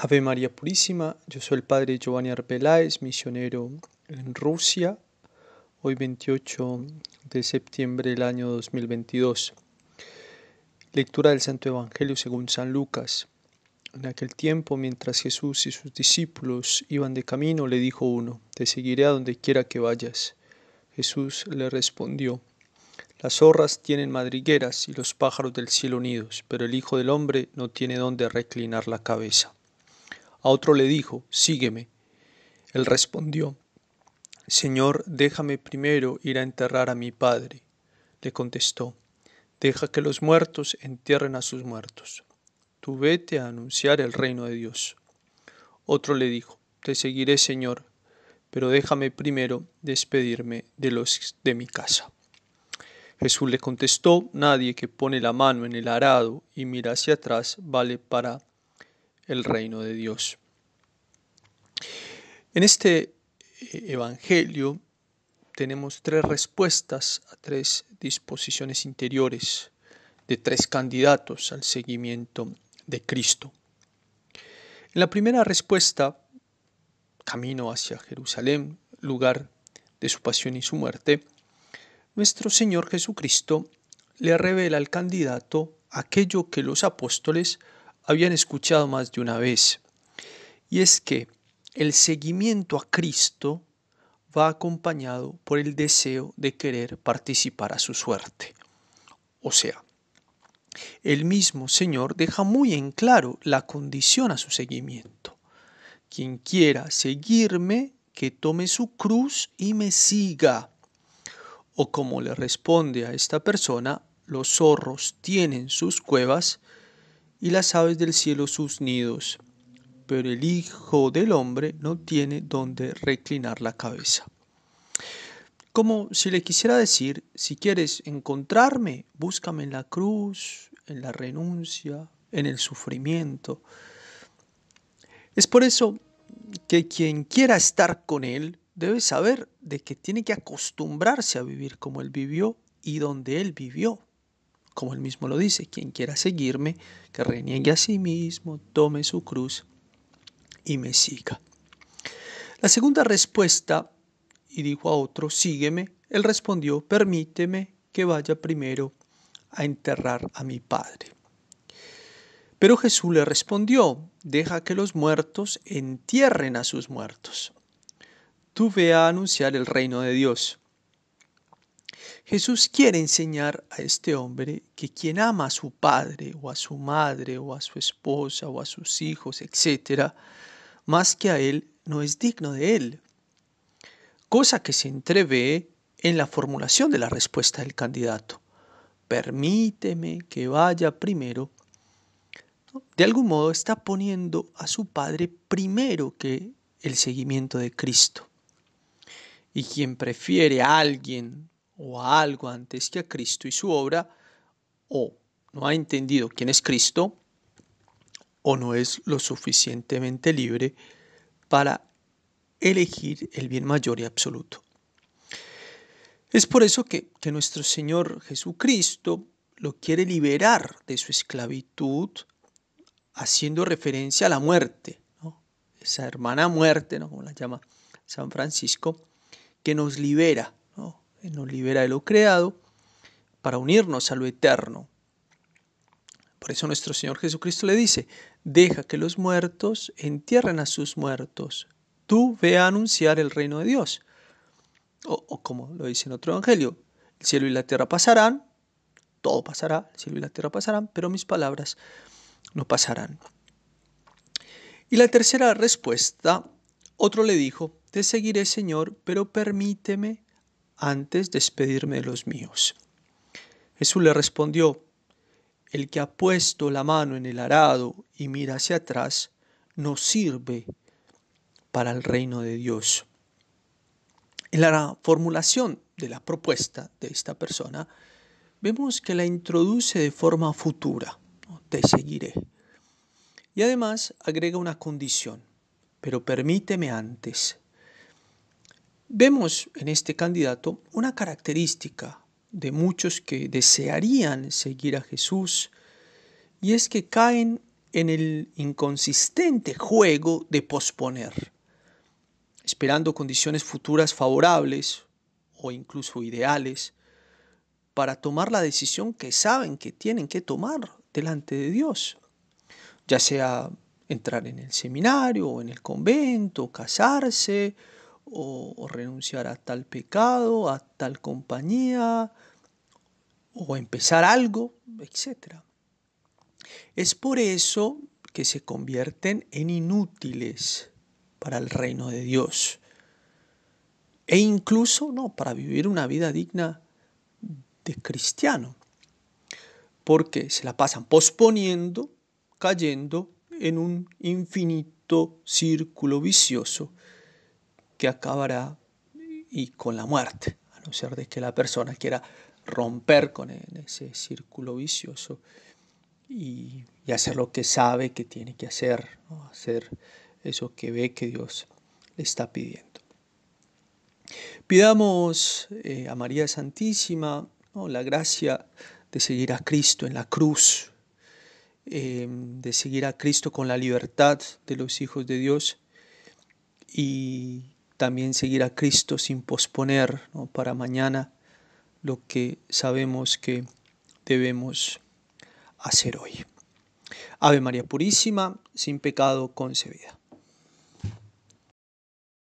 Ave María Purísima, yo soy el Padre Giovanni Arbeláez, misionero en Rusia, hoy 28 de septiembre del año 2022. Lectura del Santo Evangelio según San Lucas. En aquel tiempo, mientras Jesús y sus discípulos iban de camino, le dijo uno, Te seguiré a donde quiera que vayas. Jesús le respondió, Las zorras tienen madrigueras y los pájaros del cielo nidos, pero el Hijo del Hombre no tiene donde reclinar la cabeza. A otro le dijo, Sígueme. Él respondió, Señor, déjame primero ir a enterrar a mi padre. Le contestó, Deja que los muertos entierren a sus muertos. Tú vete a anunciar el reino de Dios. Otro le dijo, Te seguiré, Señor, pero déjame primero despedirme de los de mi casa. Jesús le contestó, Nadie que pone la mano en el arado y mira hacia atrás vale para el reino de Dios. En este eh, Evangelio tenemos tres respuestas a tres disposiciones interiores de tres candidatos al seguimiento de Cristo. En la primera respuesta, camino hacia Jerusalén, lugar de su pasión y su muerte, nuestro Señor Jesucristo le revela al candidato aquello que los apóstoles habían escuchado más de una vez, y es que el seguimiento a Cristo va acompañado por el deseo de querer participar a su suerte. O sea, el mismo Señor deja muy en claro la condición a su seguimiento. Quien quiera seguirme, que tome su cruz y me siga. O como le responde a esta persona, los zorros tienen sus cuevas y las aves del cielo sus nidos, pero el Hijo del Hombre no tiene donde reclinar la cabeza. Como si le quisiera decir, si quieres encontrarme, búscame en la cruz, en la renuncia, en el sufrimiento. Es por eso que quien quiera estar con Él debe saber de que tiene que acostumbrarse a vivir como Él vivió y donde Él vivió como él mismo lo dice, quien quiera seguirme, que reniegue a sí mismo, tome su cruz y me siga. La segunda respuesta, y dijo a otro, sígueme, él respondió, permíteme que vaya primero a enterrar a mi padre. Pero Jesús le respondió, deja que los muertos entierren a sus muertos. Tú ve a anunciar el reino de Dios. Jesús quiere enseñar a este hombre que quien ama a su padre o a su madre o a su esposa o a sus hijos, etc., más que a él, no es digno de él. Cosa que se entrevé en la formulación de la respuesta del candidato. Permíteme que vaya primero. De algún modo está poniendo a su padre primero que el seguimiento de Cristo. Y quien prefiere a alguien o a algo antes que a Cristo y su obra, o no ha entendido quién es Cristo, o no es lo suficientemente libre para elegir el bien mayor y absoluto. Es por eso que, nuestro Señor Jesucristo lo quiere liberar de su esclavitud, haciendo referencia a la muerte, esa hermana muerte, ¿no? como la llama San Francisco, que nos libera nos libera de lo creado para unirnos a lo eterno. Por eso nuestro Señor Jesucristo le dice, deja que los muertos entierren a sus muertos. Tú ve a anunciar el reino de Dios. O, como lo dice en otro evangelio, el cielo y la tierra pasarán, todo pasará, el cielo y la tierra pasarán, pero mis palabras no pasarán. Y la tercera respuesta, otro le dijo, te seguiré Señor, pero permíteme antes de despedirme de los míos. Jesús le respondió, el que ha puesto la mano en el arado y mira hacia atrás, no sirve para el reino de Dios. En la formulación de la propuesta de esta persona, vemos que la introduce de forma futura, te seguiré. Y además agrega una condición, pero permíteme antes Vemos en este candidato una característica de muchos que desearían seguir a Jesús y es que caen en el inconsistente juego de posponer, esperando condiciones futuras favorables o incluso ideales para tomar la decisión que saben que tienen que tomar delante de Dios, ya sea entrar en el seminario o en el convento, casarse o, renunciar a tal pecado, a tal compañía o empezar algo, etc. Es por eso que se convierten en inútiles para el reino de Dios e incluso no para vivir una vida digna de cristiano, porque se la pasan posponiendo, cayendo en un infinito círculo vicioso que acabará y con la muerte, a no ser de que la persona quiera romper con ese círculo vicioso y, hacer lo que sabe que tiene que hacer, hacer eso que ve que Dios le está pidiendo. Pidamos eh, a María Santísima la gracia de seguir a Cristo en la cruz, em, de seguir a Cristo con la libertad de los hijos de Dios y también seguir a Cristo sin posponer para mañana lo que sabemos que debemos hacer hoy. Ave María Purísima, sin pecado concebida.